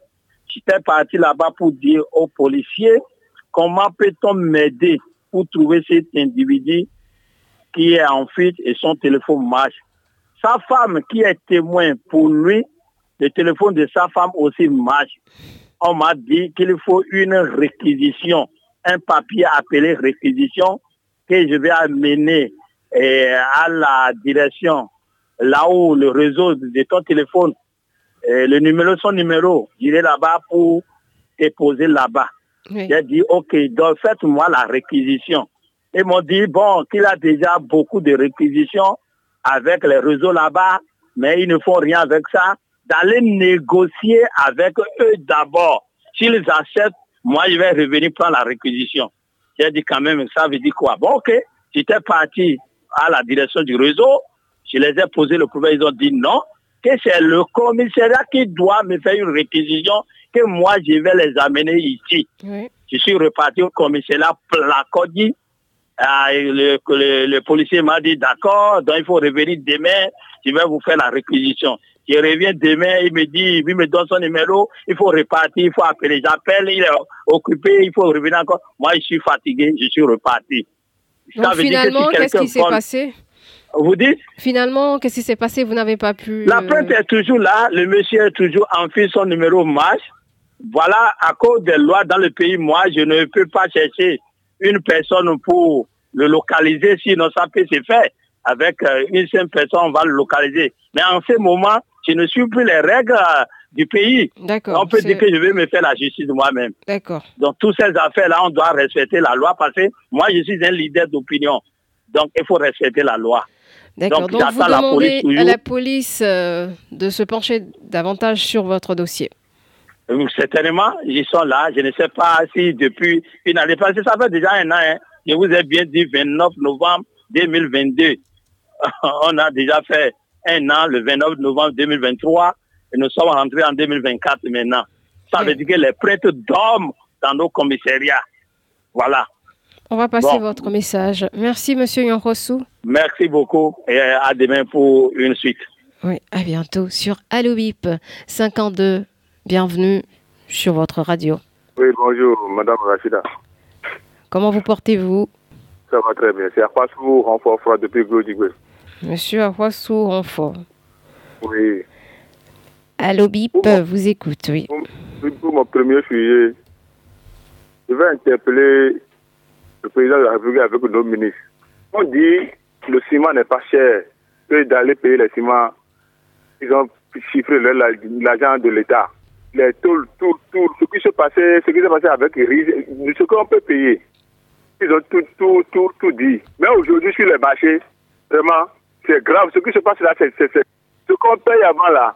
J'étais parti là-bas pour dire aux policiers comment peut-on m'aider pour trouver cet individu qui est en fuite et son téléphone marche. Sa femme qui est témoin pour lui, le téléphone de sa femme aussi marche. On m'a dit qu'il faut une réquisition, un papier appelé réquisition que je vais amener et à la direction, là où le réseau de ton téléphone, le numéro, son numéro, j'irai là-bas pour déposer là-bas. J'ai dit, ok, donc faites-moi la réquisition. Ils m'ont dit, bon, qu'il a déjà beaucoup de réquisitions avec les réseaux là-bas, mais ils ne font rien avec ça. D'aller négocier avec eux d'abord. S'ils acceptent, moi, je vais revenir prendre la réquisition. J'ai dit quand même, ça veut dire quoi? Bon, ok, j'étais parti à la direction du réseau. Je les ai posé le problème. Ils ont dit non, que c'est le commissariat qui doit me faire une réquisition, que moi, je vais les amener ici. Oui. Je suis reparti au commissariat Placodi. Ah, le, le, le, policier m'a dit d'accord, donc il faut revenir demain, je vais vous faire la réquisition. Je reviens demain, il me dit, il me donne son numéro, il faut repartir, il faut appeler, j'appelle, il est occupé, il faut revenir encore. Moi, je suis fatigué, je suis reparti. Donc finalement, qu'est-ce qui s'est passé? Vous dites? Finalement, qu'est-ce qui s'est passé? Vous n'avez pas pu... La plainte est toujours là, le monsieur est toujours en fait son numéro marche. Voilà, à cause des lois dans le pays, moi, je ne peux pas chercher une personne pour le localiser, sinon ça peut se faire. Avec une seule personne, on va le localiser. Mais en ce moment, je ne suis plus les règles du pays. D'accord. On peut dire que je vais me faire la justice moi-même. D'accord. Donc, toutes ces affaires-là, on doit respecter la loi parce que moi, je suis un leader d'opinion. Donc, il faut respecter la loi. D'accord. Donc, vous demandez à la police euh, de se pencher davantage sur votre dossier. Certainement, ils sont là. Je ne sais pas si depuis une année passée, ça fait déjà un an. Hein. Je vous ai bien dit 29 novembre 2022. On a déjà fait un an, le 29 novembre 2023, et nous sommes rentrés en 2024 maintenant. Ça veut dire que les prêtres dorment dans nos commissariats. Voilà. On va passer bon. votre message. Merci, Monsieur Yonrosu. Merci beaucoup et à demain pour une suite. Oui, à bientôt sur Allo Bip 52. Bienvenue sur votre radio. Oui, bonjour, Madame Rachida. Comment vous portez-vous? Ça va très bien. C'est Akwasou Renfort Froid depuis Glodigwe. Monsieur Akwasou Renfort. Oui. Allo Bip vous écoute, oui. Pour, pour, mon premier sujet, je vais interpeller le président de la République avec nos ministres. On dit que le ciment n'est pas cher, que d'aller payer le ciment, ils ont chiffré l'argent de l'État. Tout, tout, tout, ce qui s'est passé, ce qui s'est passé avec ce qu'on peut payer. Ils ont tout, tout, tout, tout dit. Mais aujourd'hui, sur les marchés, vraiment, c'est grave. Ce qui se passe là, c'est ce qu'on paye avant là.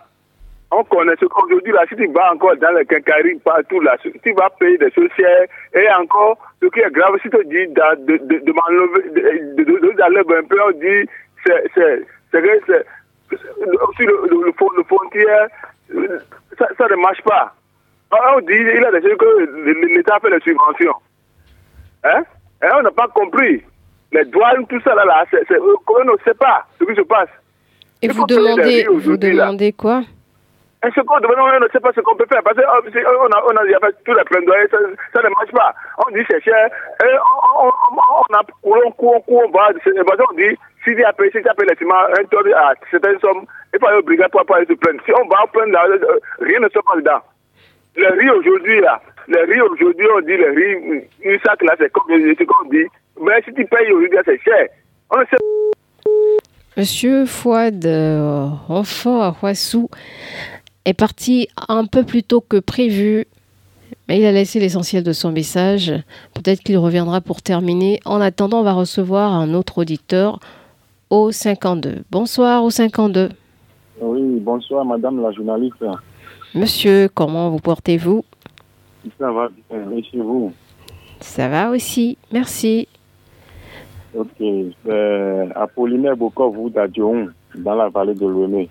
On connaît ce qu'aujourd'hui, là, si tu vas encore dans les quincailleries, partout là, tu vas payer des chères. Et encore, ce qui est grave, si tu dis de, de, de, m'enlever, de, un peu, on dit, c'est, c'est, c'est, c'est, sur le, le, le, le frontière, ça, ça, ne marche pas. On dit, il a choses que l'État fait des subventions. Hein? Et on n'a pas compris. Les douanes, tout ça là, là c'est, c'est, on ne sait pas ce qui se passe. Et vous les demandez, vous demandez quoi? Et ce qu'on demande, on ne sait pas ce qu'on peut faire. Parce qu'on a, on a, y a fait tous les plaidoyers, ça, ça ne marche pas. On dit c'est cher. Et on, on, on, on a couru, on court, on court, on va. qu'on dit, si as payé, si ciments, un tonne à certaines sommes, il faut brigade pour, aller se plaindre. Si on va plaindre là, euh, rien ne sort pas dedans. Le riz aujourd'hui, là, le riz aujourd'hui, on dit le riz, une sac là, c'est comme, comme dit. Mais si tu payes aujourd'hui, c'est cher. On sait Monsieur Fouad, euh, enfant à Huassou, est parti un peu plus tôt que prévu, mais il a laissé l'essentiel de son message. Peut-être qu'il reviendra pour terminer. En attendant, on va recevoir un autre auditeur au 52. Bonsoir au 52. Oui, bonsoir madame la journaliste. Monsieur, comment vous portez-vous? Ça va bien, et chez vous? Ça va aussi, merci. Ok, c'est Apollinaire Bokovou d'Adjoun, dans la vallée de l'Ouémé.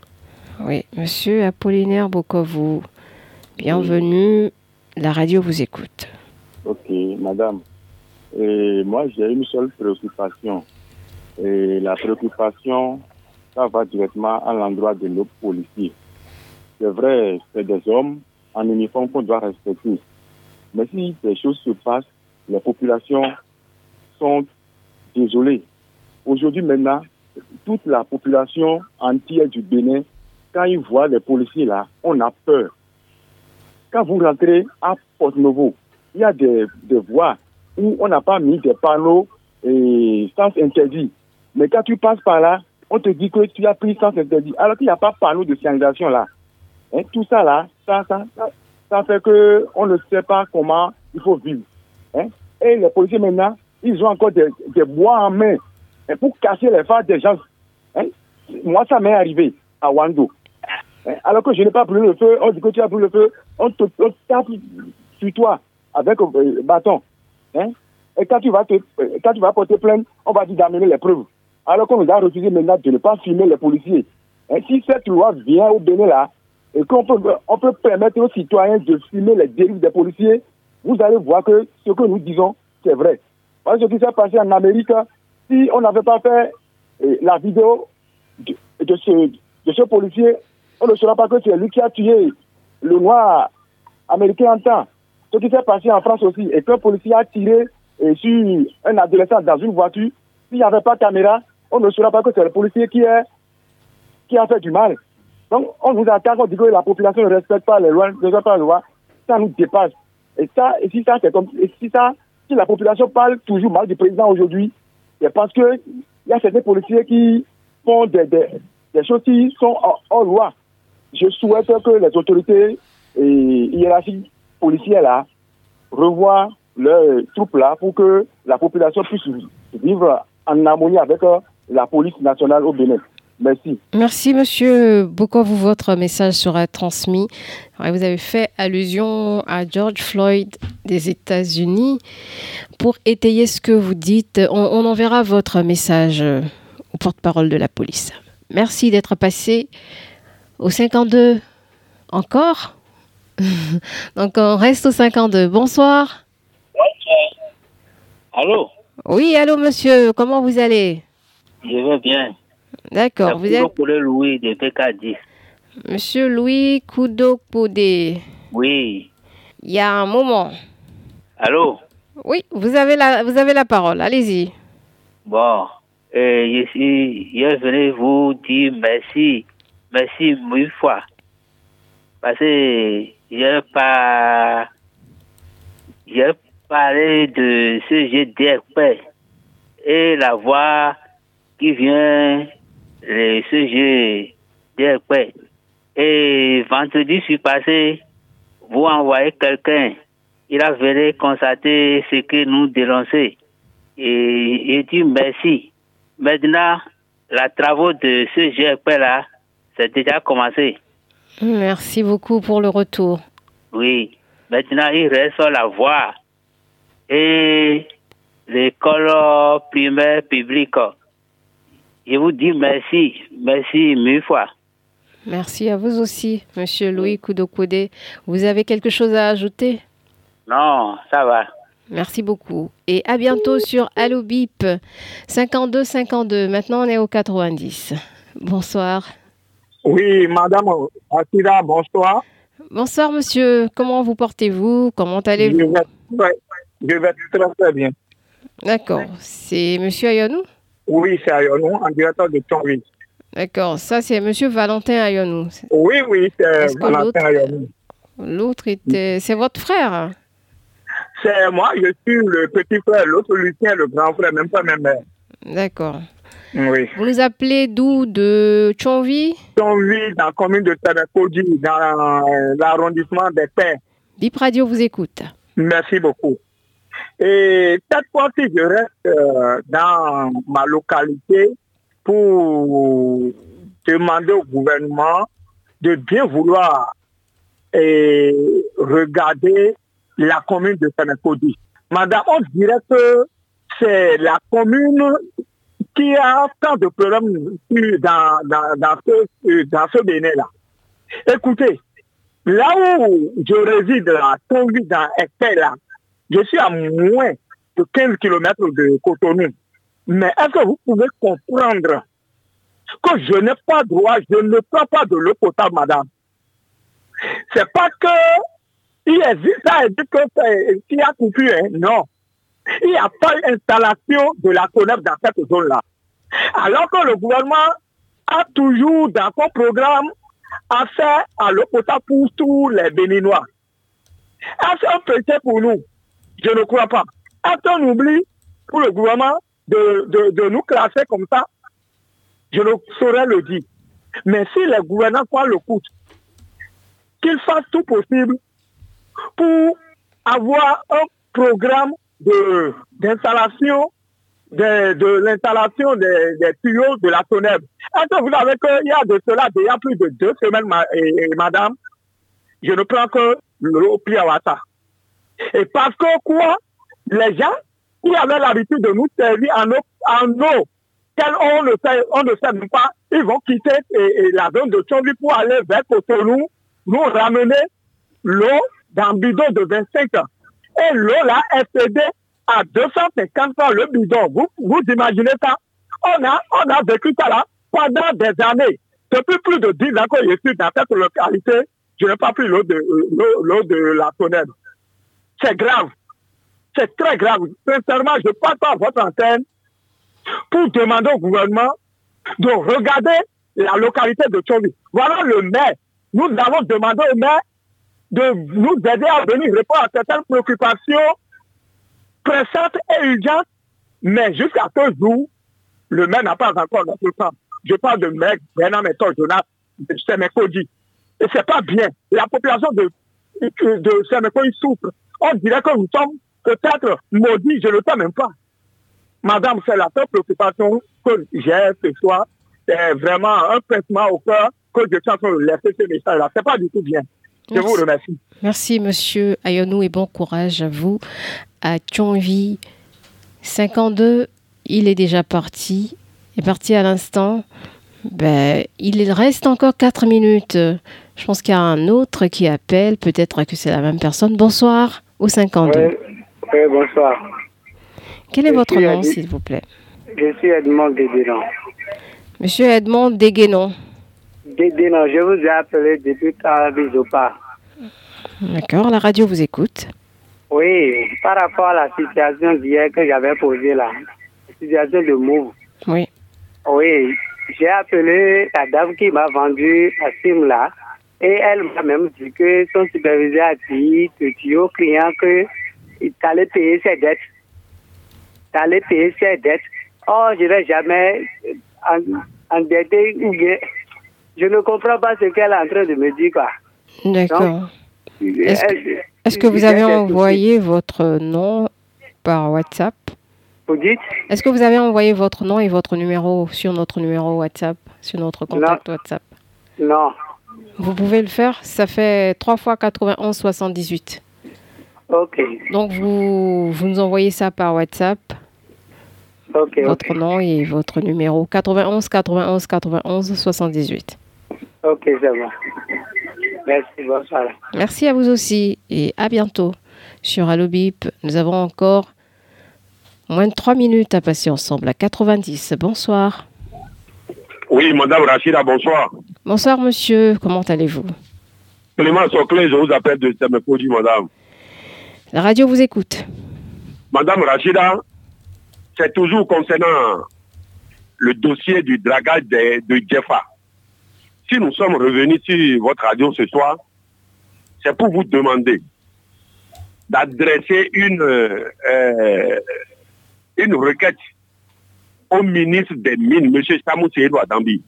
Oui, monsieur Apollinaire Bokovou, bienvenue. La radio vous écoute. Ok, madame. Et moi, j'ai une seule préoccupation. Et la préoccupation, ça va directement à l'endroit de nos policiers. C'est vrai, c'est des hommes en uniforme qu'on doit respecter. Mais si des choses se passent, les populations sont désolées. Aujourd'hui, maintenant, toute la population entière du Bénin, quand ils voient les policiers là, on a peur. Quand vous rentrez à Porto-Novo, il y a des, des voies où on n'a pas mis des panneaux et sens interdit. Mais quand tu passes par là, on te dit que tu as pris sens interdit. Alors qu'il n'y a pas panneau de signalisation là. Tout ça là, ça, ça, ça, ça fait que on ne sait pas comment il faut vivre. Hein. Et les policiers maintenant, ils ont encore des, des bois en main hein, pour casser les phares des gens. Hein. Moi, ça m'est arrivé à Wando. Hein, Alors que je n'ai pas brûlé le feu, on dit que tu as brûlé le feu, on te on tape sur toi avec un euh, bâton. Et quand tu, vas te, euh, quand tu vas porter plainte, on va dire d'amener les preuves. Alors qu'on nous a refusé maintenant de ne pas filmer les policiers. Hein, si cette loi vient au Bénin là, et qu'on peut, on peut permettre aux citoyens de filmer les dérives des policiers, vous allez voir que ce que nous disons, c'est vrai. Parce que ce qui s'est passé en Amérique, si on n'avait pas fait euh, la vidéo de, ce, de ce policier, on ne saura pas que c'est lui qui a tué le noir américain en temps. Ce qui s'est passé en France aussi, et qu'un policier a tiré euh, sur un adolescent dans une voiture, s'il n'y avait pas de caméra, on ne saura pas que c'est le policier qui, qui a fait du mal. Donc, on nous attaque, on dit que la population ne respecte pas les lois, ne respecte pas les lois. Ça nous dépasse. Et ça, si ça, c'est comme, si ça, si la population parle toujours mal du président aujourd'hui, c'est parce que il y a certains policiers qui font des, des, choses qui sont hors, loi. Je souhaite que les autorités et hiérarchiques policières là revoient leurs troupes là pour que la population puisse vivre en harmonie avec euh, la police nationale au Bénin. Merci. Merci, monsieur Bokovu. Votre message sera transmis. Vous avez fait allusion à George Floyd des États-Unis. Pour étayer ce que vous dites, on, on enverra votre message au porte-parole de la police. Merci d'être passé au 52. Encore Donc, on reste au 52. Bonsoir. Allô? Oui, allô, monsieur. Comment vous allez? Je vais bien. D'accord. Vous êtes pour le Louis de PK10. monsieur Louis Koudokpodé. Oui. Il y a un moment. Allô? Oui, vous avez la, vous avez la parole. Allez-y. Bon. Euh, je suis, je venais vous dire merci. Merci mille fois. Parce que j'ai pas, j'ai parlé de ce GDP et la voix qui vient de ce. Et vendredi, je suis passé, vous envoyez quelqu'un. Il a venu constater ce que nous dénonçons. Et il dit merci. Maintenant, la travaux de ce GRP-là, c'est déjà commencé. Merci beaucoup pour le retour. Oui. Maintenant, il reste la voie et l'école primaire publique. Je vous dis merci. Merci mille fois. Merci à vous aussi, monsieur Louis Koudokpodé. Vous avez quelque chose à ajouter? Non, ça va. Merci beaucoup. Et à bientôt sur Allo Bip 52 52. Maintenant, on est au 90. Bonsoir. Oui, madame Atira, bonsoir. Bonsoir, monsieur. Comment vous portez-vous? Comment allez-vous? Je je vais très, très bien. D'accord. C'est monsieur Ayonou? Oui, c'est Ayonou, en directeur de Tonville. D'accord. Ça, c'est monsieur Valentin Ayonou. Oui, oui, c'est Valentin Ayonou. L'autre était. C'est votre frère C'est moi, je suis le petit frère, l'autre Lucien, le grand frère, même pas même mère. D'accord. Oui. Vous nous appelez d'où? De Chonvi Tonville, dans la commune de Tanakodi, dans l'arrondissement des Pères. Bip Radio vous écoute. Merci beaucoup. Et cette fois-ci, je reste euh, dans ma localité pour demander au gouvernement de bien vouloir regarder la commune de Sénécodi. Madame, on dirait que c'est la commune qui a tant de problèmes dans, ce, dans ce Bénin-là. Écoutez, là où je réside, là, dans Estelle, là, je suis à moins de 15 km de Cotonou. Mais est-ce que vous pouvez comprendre que je n'ai pas droit, je ne prends pas de l'eau potable, madame? C'est pas que il existe, ça existe qu'il y a coupure, hein? non. Il n'y a pas d'installation de la CONEF dans cette zone-là. Alors que le gouvernement a toujours dans son programme affaire à l'eau potable pour tous les Béninois. Est-ce un péché pour nous? Je ne crois pas. Est-ce qu'on oublie pour le gouvernement de, de, nous classer comme ça Je ne saurais le dire. Mais si les gouvernants croient le coup, qu'ils fassent tout possible pour avoir un programme d'installation de, de l'installation des, des tuyaux de la Toneb. Est-ce que vous savez qu'il y a de cela déjà plus de deux semaines, ma- et- madame, je ne prends que l'eau Piawata. Et parce que quoi? Les gens qui avaient l'habitude de nous servir en eau, en eau on ne sait, on ne pas, ils vont quitter et- la zone de Chombi pour aller vers Cotonou, nous ramener l'eau dans un bidon de 25 ans. Et l'eau là est cédée à 250 francs le bidon. Vous, vous imaginez ça? On a, on a vécu ça là pendant des années. Depuis plus de 10 ans que je suis dans cette localité, je n'ai pas pris l'eau de, de la Tonnerre. C'est grave. C'est très grave. Sincèrement, je passe par votre antenne pour demander au gouvernement de regarder la localité de Tchobi. Voilà le maire. Nous avons demandé au maire de nous aider à venir répondre à certaines préoccupations pressantes et urgentes, mais jusqu'à ce jour, le maire n'a pas encore notre temps. Je parle de maire Bernard Méthode Jonas de Sémécodi. Et c'est pas bien. La population de, de Sémécodi souffre. On dirait que nous sommes peut-être maudits, je ne le sais même pas. Madame, c'est la seule préoccupation que j'ai ce soir. C'est vraiment un pincement au cœur que je suis en train de laisser ce message-là. C'est pas du tout bien. Je vous Merci. remercie. Merci, monsieur Ayonou, et bon courage à vous. À Thionville 52, il est déjà parti. Il est parti à l'instant. Ben, il reste encore 4 minutes. Je pense qu'il y a un autre qui appelle. Peut-être que c'est la même personne. Bonsoir au 52. Oui, oui, bonsoir. Quel est Je votre nom, s'il vous plaît Je suis Edmond Dédénon. Monsieur Edmond Deguénon. Dédénon, je vous ai appelé depuis Carabizopa. D'accord, la radio vous écoute. Oui, par rapport à la situation d'hier que j'avais posée là, la situation de Move. Oui. Oui, j'ai appelé la dame qui m'a vendu la SIM là et elle m'a même dit que son superviseur a dit au client qu'il allait payer ses dettes. T'allais payer ses dettes. Oh, je n'ai jamais en- endetté ou bien. Je ne comprends pas ce qu'elle est en train de me dire quoi. D'accord. Est-ce que, que vous avez envoyé votre nom par WhatsApp? Vous dites? Est-ce que vous avez envoyé votre nom et votre numéro sur notre numéro WhatsApp, sur notre contact WhatsApp? Non. Vous pouvez le faire, ça fait 3 fois 91 78. Ok. Donc vous, vous nous envoyez ça par WhatsApp, Ok. votre nom et votre numéro 91 91 91 78. Ok, c'est bon. Merci, bonsoir. Merci à vous aussi et à bientôt sur Allobip. Nous avons encore moins de 3 minutes à passer ensemble à 90. Bonsoir. Oui, Madame Rachida, bonsoir. Bonsoir, monsieur. Comment allez-vous? Clément Soclé, je vous appelle de Temepodi, madame. La radio vous écoute. Madame Rachida, c'est toujours concernant le dossier du dragage de, de Jeffa. Si nous sommes revenus sur votre radio ce soir, c'est pour vous demander d'adresser une, euh, une requête au ministre des Mines, M. Samou Adambi.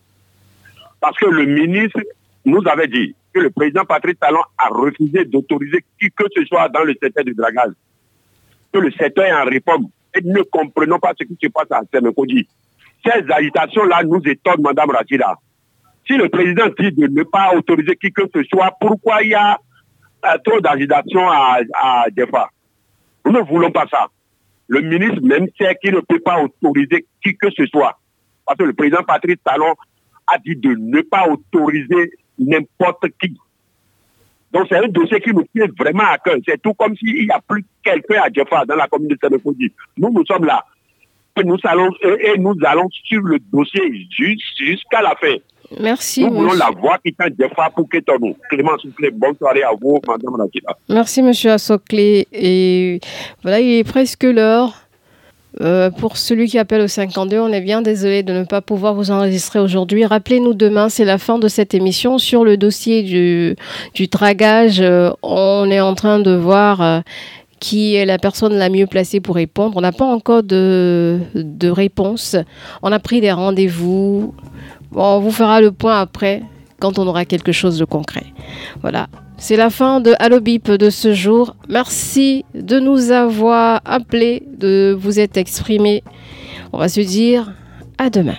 Parce que le ministre nous avait dit que le président Patrick Talon a refusé d'autoriser qui que ce soit dans le secteur du dragage. Que le secteur est en réforme. Et ne comprenons pas ce qui se passe à Sémékodi. Ces agitations-là nous étonnent, Madame Rachida. Si le président dit de ne pas autoriser qui que ce soit, pourquoi il y a euh, trop d'agitation à, à Nous ne voulons pas ça. Le ministre même sait qu'il ne peut pas autoriser qui que ce soit. Parce que le président Patrick Talon a dit de ne pas autoriser n'importe qui. Donc c'est un dossier qui nous tient vraiment à cœur. C'est tout comme s'il n'y a plus quelqu'un à Jeffa dans la commune de Sénéfoudi. Nous, nous sommes là. Et nous allons, et nous allons suivre le dossier jusqu'à la fin. Merci. Nous voulons la voix qui tient Jeffa pour nous. Clément Souclé, bonne soirée à vous, Madame Rakita. Merci, Monsieur Assoclé. Et voilà, il est presque l'heure. Euh, pour celui qui appelle au 52, on est bien désolé de ne pas pouvoir vous enregistrer aujourd'hui. Rappelez-nous demain, c'est la fin de cette émission. Sur le dossier du, du dragage, euh, on est en train de voir euh, qui est la personne la mieux placée pour répondre. On n'a pas encore de, de réponse. On a pris des rendez-vous. on vous fera le point après quand on aura quelque chose de concret. Voilà. C'est la fin de Allo Bip de ce jour. Merci de nous avoir appelés, de vous être exprimés. On va se dire à demain.